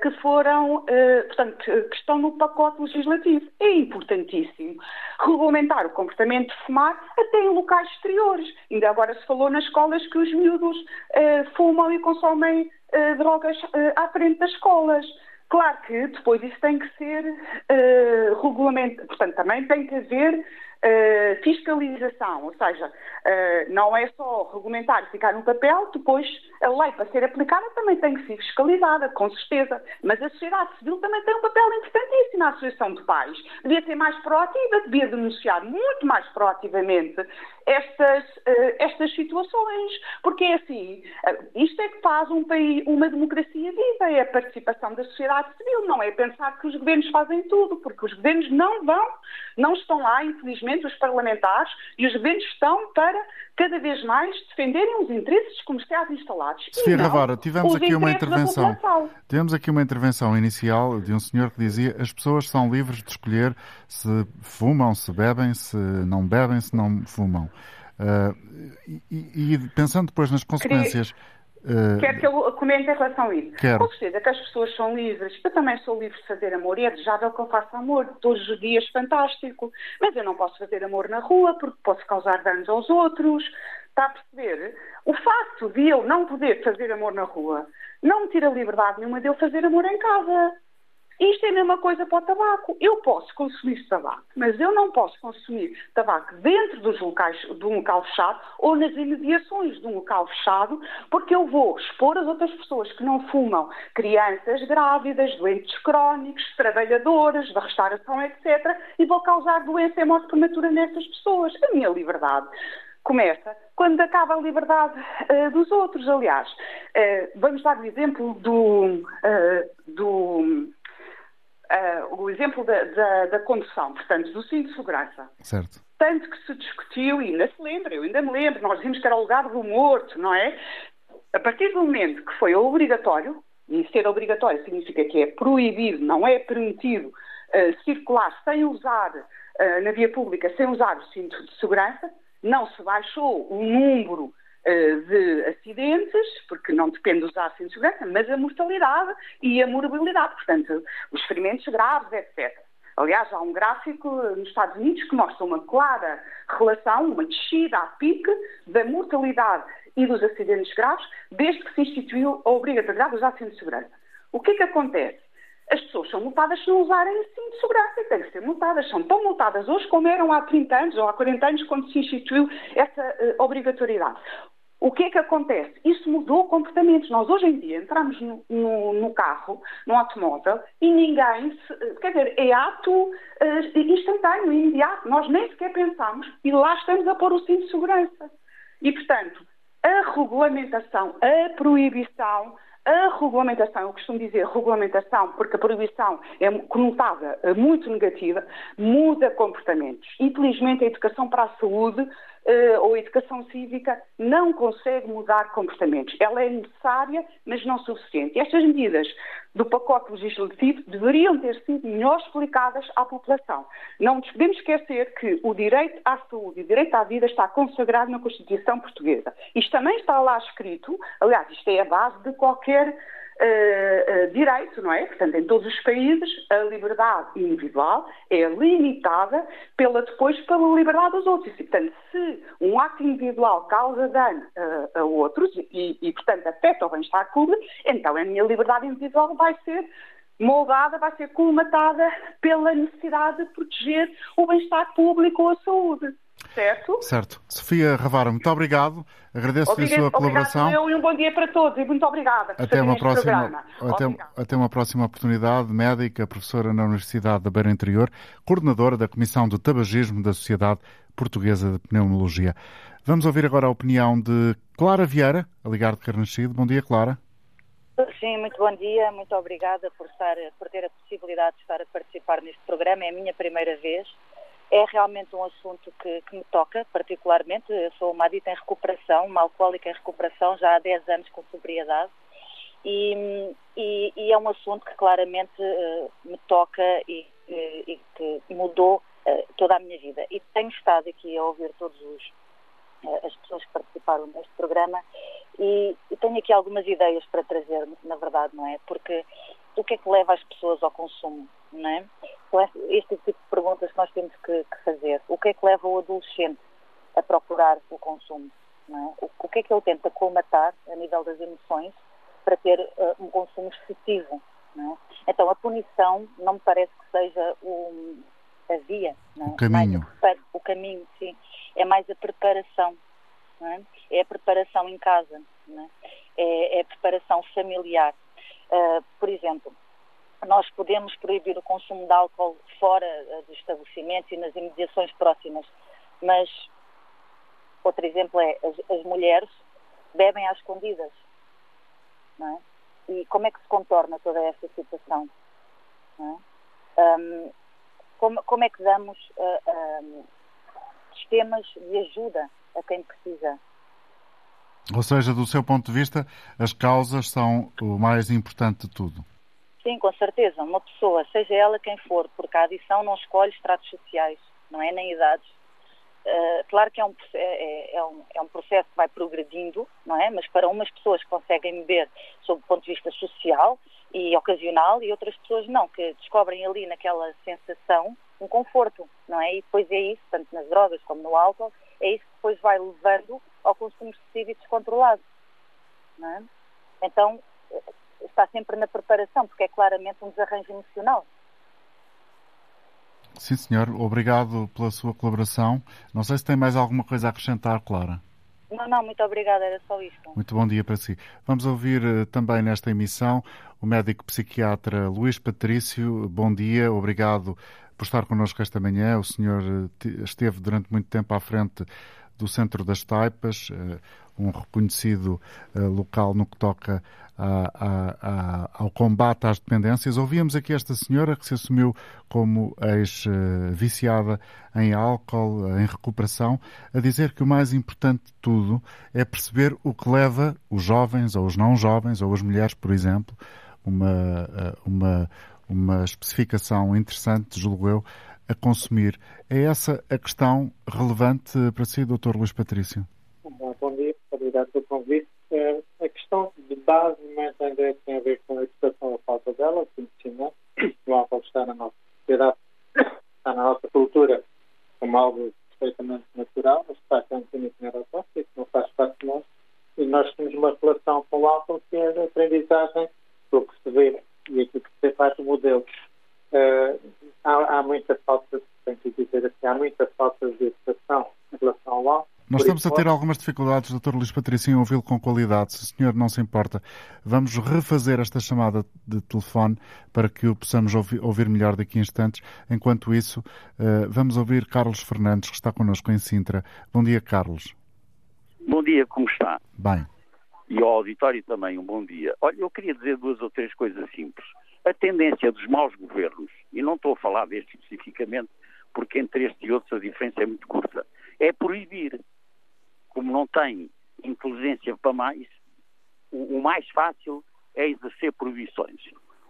que foram, eh, portanto, que estão no pacote legislativo. É importantíssimo regulamentar o comportamento de fumar até em locais exteriores. Ainda agora se falou nas escolas que os miúdos fumam e consomem drogas à frente das escolas. Claro que depois isso tem que ser regulamentado, portanto, também tem que haver Uh, fiscalização, ou seja, uh, não é só regulamentar e ficar no papel, depois a lei para ser aplicada também tem que ser fiscalizada, com certeza. Mas a sociedade civil também tem um papel importantíssimo na Associação de Pais. Devia ser mais proativa, devia denunciar muito mais proativamente estas, uh, estas situações, porque é assim, isto é que faz um país, uma democracia viva, é a participação da sociedade civil, não é pensar que os governos fazem tudo, porque os governos não vão, não estão lá, infelizmente, os parlamentares e os governos estão para cada vez mais defenderem os interesses comerciais instalados. Sofia Ravara, tivemos aqui uma intervenção. Tivemos aqui uma intervenção inicial de um senhor que dizia as pessoas são livres de escolher se fumam, se bebem, se não bebem, se não fumam. Uh, e, e, pensando depois nas consequências. Queria Uh, Quer que eu comente em relação a isso? Quero. Com certeza que as pessoas são livres. Eu também sou livre de fazer amor e é desejável que eu faça amor. Todos os dias, fantástico. Mas eu não posso fazer amor na rua porque posso causar danos aos outros. Está a perceber? O facto de eu não poder fazer amor na rua não me tira liberdade nenhuma de eu fazer amor em casa. Isto é a mesma coisa para o tabaco. Eu posso consumir tabaco, mas eu não posso consumir tabaco dentro dos locais, de um local fechado ou nas imediações de um local fechado, porque eu vou expor as outras pessoas que não fumam, crianças grávidas, doentes crónicos, trabalhadoras da restauração, etc., e vou causar doença e morte prematura nessas pessoas. A minha liberdade começa quando acaba a liberdade uh, dos outros. Aliás, uh, vamos dar o exemplo do, uh, do uh, o exemplo da, da, da, condução, portanto, do cinto de segurança. Certo. Tanto que se discutiu, e ainda se lembra, eu ainda me lembro, nós vimos que era o lugar do morto, não é? A partir do momento que foi obrigatório, e ser obrigatório significa que é proibido, não é permitido uh, circular sem usar, uh, na via pública, sem usar o cinto de segurança, não se baixou o número de acidentes, porque não depende dos ácidos de segurança, mas a mortalidade e a morbilidade, portanto, os ferimentos graves, etc. Aliás, há um gráfico nos Estados Unidos que mostra uma clara relação, uma descida a pique da mortalidade e dos acidentes graves desde que se instituiu a obrigatoriedade dos ácidos de segurança. O que é que acontece? As pessoas são multadas se não usarem cinto de segurança e têm que ser multadas. São tão multadas hoje como eram há 30 anos ou há 40 anos quando se instituiu essa uh, obrigatoriedade. O que é que acontece? Isso mudou comportamentos. Nós hoje em dia entramos no, no, no carro, no automóvel, e ninguém, se, quer dizer, é ato uh, instantâneo, imediato. Nós nem sequer pensamos e lá estamos a pôr o cinto de segurança. E, portanto, a regulamentação, a proibição, a regulamentação, eu costumo dizer regulamentação porque a proibição é conotada muito negativa, muda comportamentos. Infelizmente, a educação para a saúde uh, ou a educação cívica não consegue mudar comportamentos. Ela é necessária, mas não suficiente. E estas medidas do pacote legislativo deveriam ter sido melhor explicadas à população. Não nos podemos esquecer que o direito à saúde e o direito à vida está consagrado na Constituição Portuguesa. Isto também está lá escrito, aliás, isto é a base de qualquer uh, direito, não é? Portanto, em todos os países, a liberdade individual é limitada pela, depois pela liberdade dos outros. E, portanto, se um ato individual causa dano uh, a outros e, e, portanto, afeta o bem-estar público, então a minha liberdade individual vai ser moldada, vai ser colmatada pela necessidade de proteger o bem-estar público ou a saúde. Certo? Certo. Sofia Ravara, muito obrigado. Agradeço-lhe a sua colaboração. Obrigado, eu, e um bom dia para todos e muito obrigada por até uma próxima, até, até, uma próxima oportunidade. Médica, professora na Universidade da Beira Interior, coordenadora da Comissão de Tabagismo da Sociedade Portuguesa de Pneumologia. Vamos ouvir agora a opinião de Clara Vieira, a ligar de Carnaxide. Bom dia, Clara. Sim, muito bom dia. Muito obrigada por, estar, por ter a possibilidade de estar a participar neste programa. É a minha primeira vez. É realmente um assunto que, que, me toca particularmente. Eu sou uma adita em recuperação, uma alcoólica em recuperação, já há 10 anos com sobriedade. E, e, e é um assunto que claramente uh, me toca e, e, que mudou uh, toda a minha vida. E tenho estado aqui a ouvir todos os uh, as pessoas que participaram neste programa e, tenho aqui algumas ideias para trazer, na verdade, não é? Porque o que é que leva as pessoas ao consumo, não é? este tipo de perguntas que nós temos que, que, fazer. O que é que leva o adolescente a procurar o consumo? É? O, o, que é que ele tenta colmatar a nível das emoções para ter uh, um consumo excessivo? É? Então, a punição não me parece que seja o, a via. É? O caminho. Mais, o caminho, sim. É mais a preparação. É? é? a preparação em casa. É? é? é? a preparação familiar. Uh, por exemplo, nós podemos proibir o consumo de álcool fora uh, dos estabelecimentos e nas imediações próximas, mas outro exemplo é as, as mulheres bebem às escondidas. É? E como é que se contorna toda esta situação? É? Um, como, como, é que damos uh, um, sistemas de ajuda a quem precisa? Ou seja, do seu ponto de vista, as causas são o mais importante de tudo. Sim, com certeza. Uma pessoa, seja ela quem for, porque a adição não escolhe estratos sociais, não é nem idades. Uh, claro que é um, é, é, é, um, é um processo que vai progredindo, não é? Mas para umas pessoas conseguem beber sob o ponto de vista social e ocasional e outras pessoas não, que descobrem ali naquela sensação um conforto, não é? E depois é isso, tanto nas drogas como no álcool, é isso que depois vai levando ao consumo excessivo e descontrolado. Não é? Então, está sempre na preparação, porque é claramente um desarranjo emocional. Sim, senhor. Obrigado pela sua colaboração. Não sei se tem mais alguma coisa a acrescentar, Clara. Não, não, muito obrigada, era só isto. Muito bom dia para si. Vamos ouvir uh, também nesta emissão o médico psiquiatra Luís Patrício. Bom dia, obrigado por estar connosco esta manhã. O senhor uh, esteve durante muito tempo à frente do Centro das Taipas, uh, um reconhecido local no que toca ao combate às dependências. Ouvíamos aqui esta senhora que se assumiu como ex-viciada em álcool, em recuperação, a dizer que o mais importante de tudo é perceber o que leva os jovens, ou os não jovens, ou as mulheres, por exemplo, uma, uma, uma especificação interessante, julgo eu, a consumir. É essa a questão relevante para si, Dr. Luís Patrício? Bom, bom dia, obrigado pelo convite. É, a questão de base ainda tem a ver com a educação ou falta dela, o conhecimento. [coughs] O álcool está na nossa sociedade, [coughs] está na nossa cultura como algo perfeitamente natural, mas está químico neurotóxico, não faz parte de nós. E nós temos uma relação com o álcool que é a aprendizagem, o que se vê e aquilo que se faz modelo. Uh, há, há muita falta, tenho que dizer assim, há muita falta de educação em relação ao álcool nós estamos a ter algumas dificuldades, Dr. Luís Patrício, em ouvi-lo com qualidade. Se o senhor não se importa, vamos refazer esta chamada de telefone para que o possamos ouvir melhor daqui a instantes. Enquanto isso, eh, vamos ouvir Carlos Fernandes, que está connosco em Sintra. Bom dia, Carlos. Bom dia, como está? Bem. E ao auditório também, um bom dia. Olha, eu queria dizer duas ou três coisas simples. A tendência dos maus governos, e não estou a falar deste especificamente, porque entre este e outros a diferença é muito curta, é proibir como não tem inteligência para mais, o, o mais fácil é exercer proibições.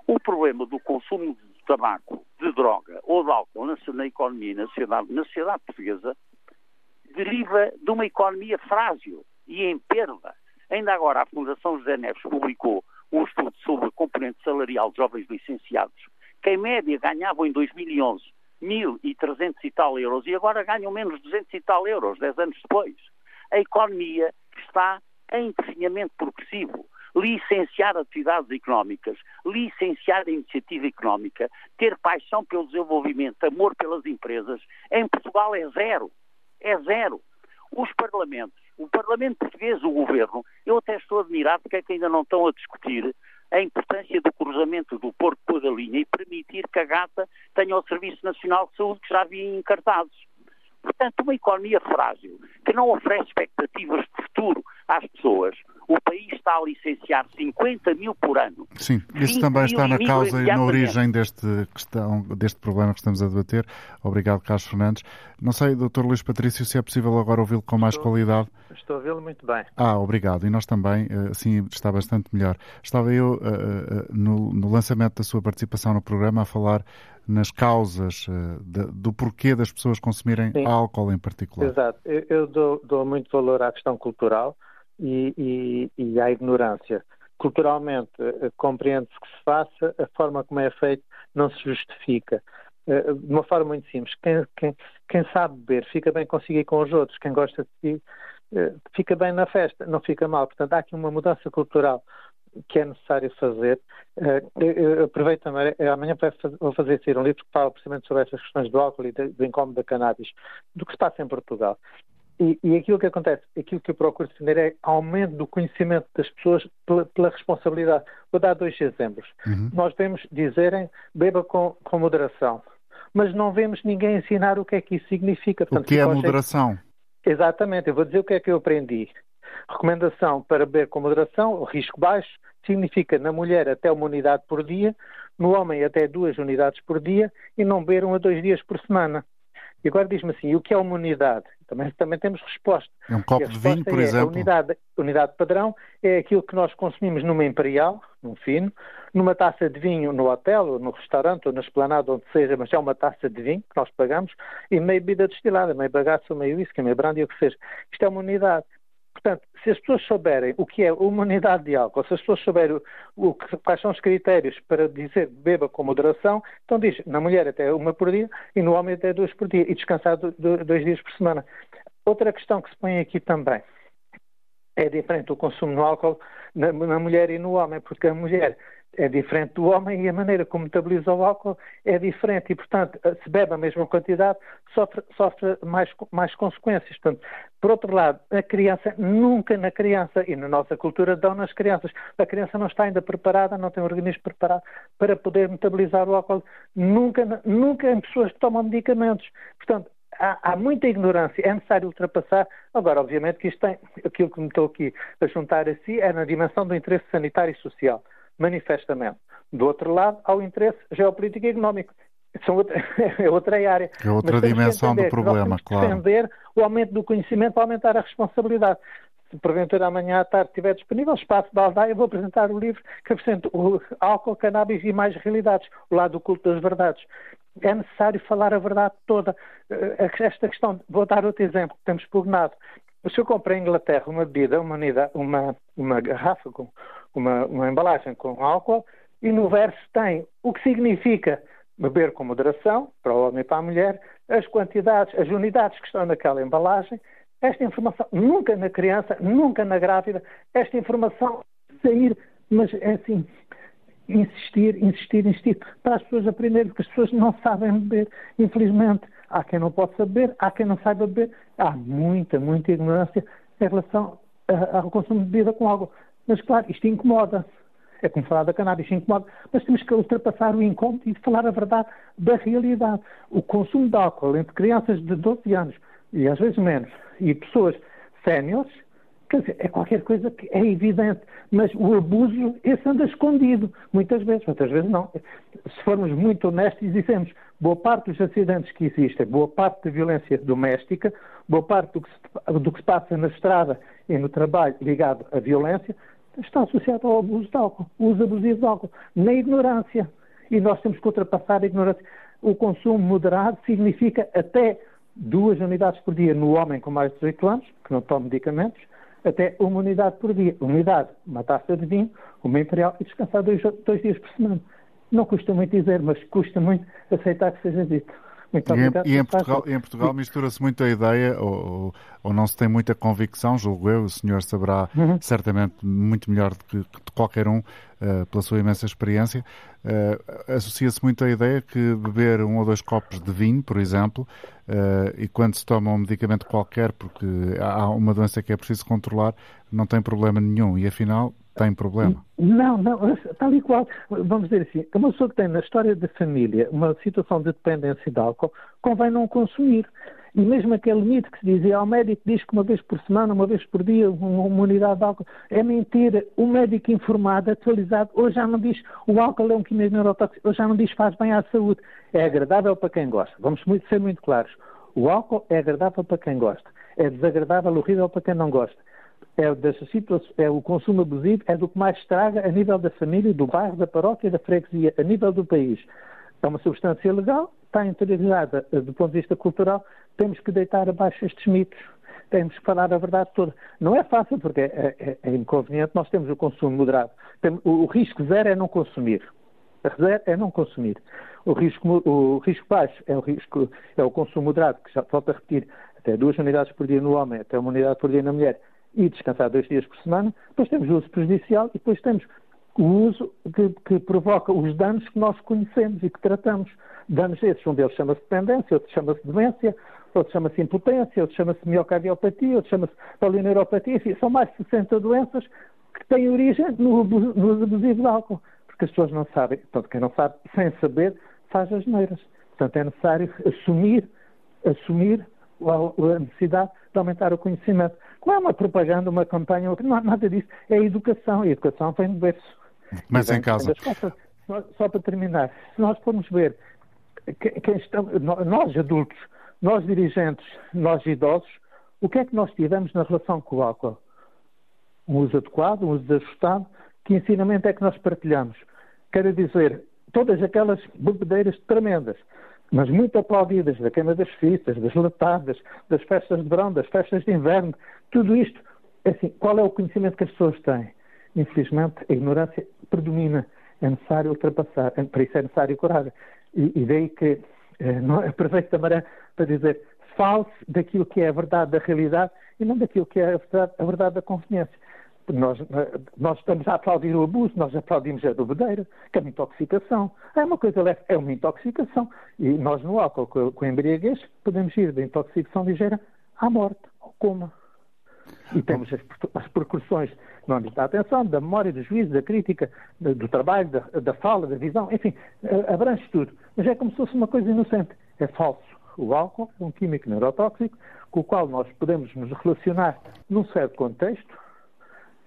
O problema do consumo de tabaco, de droga ou de álcool na, na economia na sociedade, na sociedade portuguesa deriva de uma economia frágil e em perda. Ainda agora a Fundação José Neves publicou um estudo sobre a componente salarial de jovens licenciados, que em média ganhavam em 2011 1.300 e tal euros e agora ganham menos 200 e tal euros, 10 anos depois a economia está em definhamento progressivo. Licenciar atividades económicas, licenciar a iniciativa económica, ter paixão pelo desenvolvimento, amor pelas empresas, em Portugal é zero. É zero. Os parlamentos, o Parlamento Português, o Governo, eu até estou admirado porque é que ainda não estão a discutir a importância do cruzamento do porco com a galinha e permitir que a gata tenha o Serviço Nacional de Saúde que já havia encartados. Portanto, uma economia frágil, que não oferece expectativas de futuro às pessoas, o país está a licenciar 50 mil por ano. Sim, isso também está na causa e na origem deste, questão, deste problema que estamos a debater. Obrigado, Carlos Fernandes. Não sei, Dr. Luís Patrício, se é possível agora ouvi-lo com mais estou, qualidade. Estou a ouvi-lo muito bem. Ah, obrigado. E nós também, eh, assim está bastante melhor. Estava eu, uh, uh, no, no lançamento da sua participação no programa, a falar nas causas do porquê das pessoas consumirem Sim. álcool em particular. Exato. Eu, eu dou, dou, muito valor à questão cultural e, e, e à ignorância. Culturalmente, uh, compreende-se que se faça, a forma como é feito não se justifica. Uh, de uma forma muito simples, quem, quem, quem, sabe beber fica bem consigo e com os outros, quem gosta de si fica bem na festa, não fica mal. Portanto, há aqui uma mudança cultural que é necessário fazer. Eu aproveito também, amanhã vou fazer sair um livro que fala precisamente sobre essas questões do álcool e do incómodo da cannabis, do que se passa em Portugal. E, e, aquilo que acontece, aquilo que eu procuro defender é aumento do conhecimento das pessoas pela, pela responsabilidade. Vou dar dois exemplos. Uhum. Nós vemos dizerem beba com, com, moderação, mas não vemos ninguém ensinar o que é que isso significa. Portanto, o que é moderação? Exatamente, eu vou dizer o que é que eu aprendi. Recomendação para beber com moderação, risco baixo, significa na mulher até uma unidade por dia, no homem até duas unidades por dia e não beber um a dois dias por semana. E agora diz-me assim, o que é uma unidade? Também, também temos resposta. É um copo de vinho, por é, exemplo? A unidade, unidade padrão é aquilo que nós consumimos numa imperial, num fino, numa taça de vinho no hotel, ou no restaurante, ou na esplanada, onde seja, mas é uma taça de vinho que nós pagamos, e meio bebida destilada, meio bagaço, meio whisky, meio brandy, o que seja. Isto é uma unidade. Portanto, se as pessoas souberem o que é uma unidade de álcool, se as pessoas souberem o, quais são os critérios para dizer beba com moderação, então diz na mulher até uma por dia e no homem até duas por dia e descansar do, do, dois dias por semana. Outra questão que se põe aqui também é diferente o consumo do álcool na, na mulher e no homem, porque a mulher é diferente do homem e a maneira como metaboliza o álcool é diferente e, portanto, se bebe a mesma quantidade, sofre, sofre mais, mais consequências. Portanto, por outro lado, a criança, nunca na criança, e na nossa cultura dão nas crianças, a criança não está ainda preparada, não tem o organismo preparado para poder metabolizar o álcool, nunca, nunca em pessoas que tomam medicamentos. Portanto, há, há, muita ignorância, é necessário ultrapassar. Agora, obviamente que isto tem, aquilo que me estou aqui a juntar a si é na dimensão do interesse sanitário e social manifestamente. Do outro lado, há o interesse geopolítico e económico. São outra, [laughs] é outra área. É outra dimensão do problema, nós claro. defender o aumento do conhecimento para aumentar a responsabilidade. Se porventura amanhã à tarde estiver disponível, espaço da aldeia, vou apresentar o livro que apresenta o álcool, cannabis e mais realidades, o lado do culto das verdades. É necessário falar a verdade toda. Eh, esta questão, vou dar outro exemplo que temos pugnado. Se eu comprei em Inglaterra uma bebida, uma, uma, uma garrafa com uma, uma embalagem com álcool e no verso tem o que significa beber com moderação, para o homem e para a mulher, as quantidades, as unidades que estão naquela embalagem, esta informação, nunca na criança, nunca na grávida, esta informação sair, mas é assim, insistir, insistir, insistir, para as pessoas aprenderem, porque as pessoas não sabem beber, infelizmente. Há quem não possa beber, há quem não saiba beber, há muita, muita ignorância em relação ao consumo de bebida com álcool. Mas, claro, isto incomoda. É como falar da cannabis, isto incomoda. Mas temos que ultrapassar o incômodo e falar a verdade da realidade. O consumo de álcool entre crianças de 12 anos, e às vezes menos, e pessoas séniores, Quer dizer, é qualquer coisa que é evidente, mas o abuso, esse anda escondido, muitas vezes, muitas vezes não. Se formos muito honestos e dizemos boa parte dos acidentes que existem, boa parte da violência doméstica, boa parte do que se, do que se passa na estrada e no trabalho ligado à violência, está associado ao abuso de álcool, uso abusivo de álcool, na ignorância. E nós temos que ultrapassar a ignorância. O consumo moderado significa até duas unidades por dia no homem com mais de 18 anos, que não toma medicamentos, até uma unidade por dia. Uma unidade, uma taça de vinho, uma imperial e descansar dois, dois dias por semana. Não custa muito dizer, mas custa muito aceitar que seja dito. Muito obrigado. E, em, e em Portugal, Portugal mistura-se muito a ideia, ou, ou, não se tem muita convicção, julgo eu, o senhor saberá uhum. certamente muito melhor do que, qualquer um, uh, pela sua imensa experiência, uh, associa-se muito a ideia que beber um ou dois copos de vinho, por exemplo, uh, e quando se toma um medicamento qualquer, porque há uma doença que é preciso controlar, não tem problema nenhum. E afinal, tem problema? Não, não, tal e qual. Vamos dizer assim, uma pessoa que tem na história da família uma situação de dependência de álcool, convém não consumir. E mesmo aquele mito que se dizia ao médico diz que uma vez por semana, uma vez por dia, uma, uma unidade de álcool, é mentira. O médico informado, atualizado, hoje já não diz o álcool é um químico neurotóxico, hoje já não diz faz bem à saúde. É agradável para quem gosta. Vamos muito, ser muito claros. O álcool é agradável para quem gosta. É desagradável, horrível para quem não gosta é, dessa situação, é o consumo abusivo, é do que mais estraga a nível da família, do bairro, da paróquia, da freguesia, a nível do país. É uma substância legal, está interiorizada eh, do ponto de vista cultural, temos que deitar abaixo estes mitos, temos que falar a verdade toda. Não é fácil, porque é, é, é inconveniente, nós temos o consumo moderado. Tem, o, o, risco zero é não consumir. Zero é não consumir. O risco, o risco baixo é o, risco, é o consumo moderado, que já volto a repetir, até duas unidades por dia no homem, até uma unidade por dia na mulher e descansar dois dias por semana. Depois temos o uso prejudicial e depois temos o uso que, que, provoca os danos que nós conhecemos e que tratamos. Danos esses, um deles chama-se dependência, outro chama-se demência, outro chama-se impotência, outro chama-se miocardiopatia, outro chama-se polineuropatia, enfim, são mais de 60 doenças que têm origem no, no abusivo de álcool, porque as pessoas não sabem, portanto, quem não sabe, sem saber, faz as neiras. Portanto, é necessário assumir, assumir a necessidade de aumentar o conhecimento. Não é uma propaganda, uma campanha, não há nada disso. É a educação. E a educação vem do berço. Mas em casa. Só para terminar, se nós formos ver quem estão, nós adultos, nós dirigentes, nós idosos, o que é que nós tivemos na relação com o álcool? Um uso adequado, um uso ajustado? Que ensinamento é que nós partilhamos? Quero dizer, todas aquelas bebedeiras tremendas mas muito aplaudidas, da queima das fitas, das latadas, das festas de verão, das festas de inverno, tudo isto, assim, qual é o conhecimento que as pessoas têm? Infelizmente, a ignorância predomina, é necessário ultrapassar, é, para isso é necessário coragem. E, e daí que eh, [laughs] não, aproveito também para dizer, fale daquilo que é a verdade da realidade e não daquilo que é a verdade, a verdade da conveniência. Nós, nós, estamos a aplaudir o abuso, nós aplaudimos a bebedeira, que é uma intoxicação. É uma coisa leve, é uma intoxicação. E nós no álcool com, com embriaguez podemos ir da intoxicação ligeira à morte, ao coma. E temos as, as percussões no âmbito da atenção, da memória, do juízo, da crítica, do, do trabalho, da, da, fala, da visão, enfim, abrange tudo. Mas é como se fosse uma coisa inocente. É falso. O álcool é um químico neurotóxico com o qual nós podemos nos relacionar num certo contexto,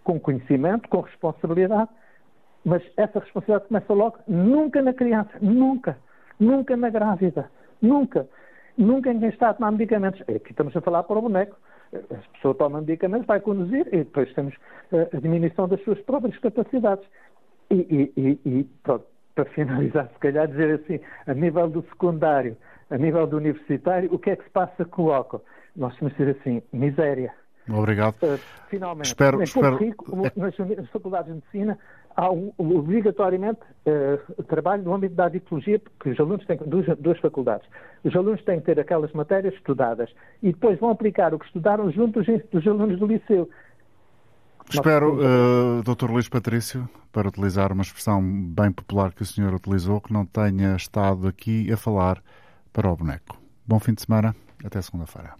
com conhecimento, com responsabilidade, mas essa responsabilidade começa logo nunca na criança, nunca, nunca na grávida, nunca, nunca em quem está a tomar medicamentos. Aqui estamos a falar para o boneco. A pessoa toma medicamentos, vai conduzir e depois temos eh, a diminuição das suas próprias capacidades. E, e, e pronto, para finalizar, se calhar dizer assim, a nível do secundário, a nível do universitário, o que é que se passa com o álcool? Nós temos que dizer assim, miséria. Obrigado. Uh, finalmente, espero, em espero... Rico, nas, nas faculdades de medicina, há um, obrigatoriamente uh, trabalho no âmbito da adicologia, porque os alunos têm duas, duas, faculdades. Os alunos têm que ter aquelas matérias estudadas e depois vão aplicar o que estudaram junto dos, dos alunos do liceu. Espero, uh, Dr. Luís Patrício, para utilizar uma expressão bem popular que o senhor utilizou, que não tenha estado aqui a falar para o boneco. Bom fim de semana, até segunda-feira.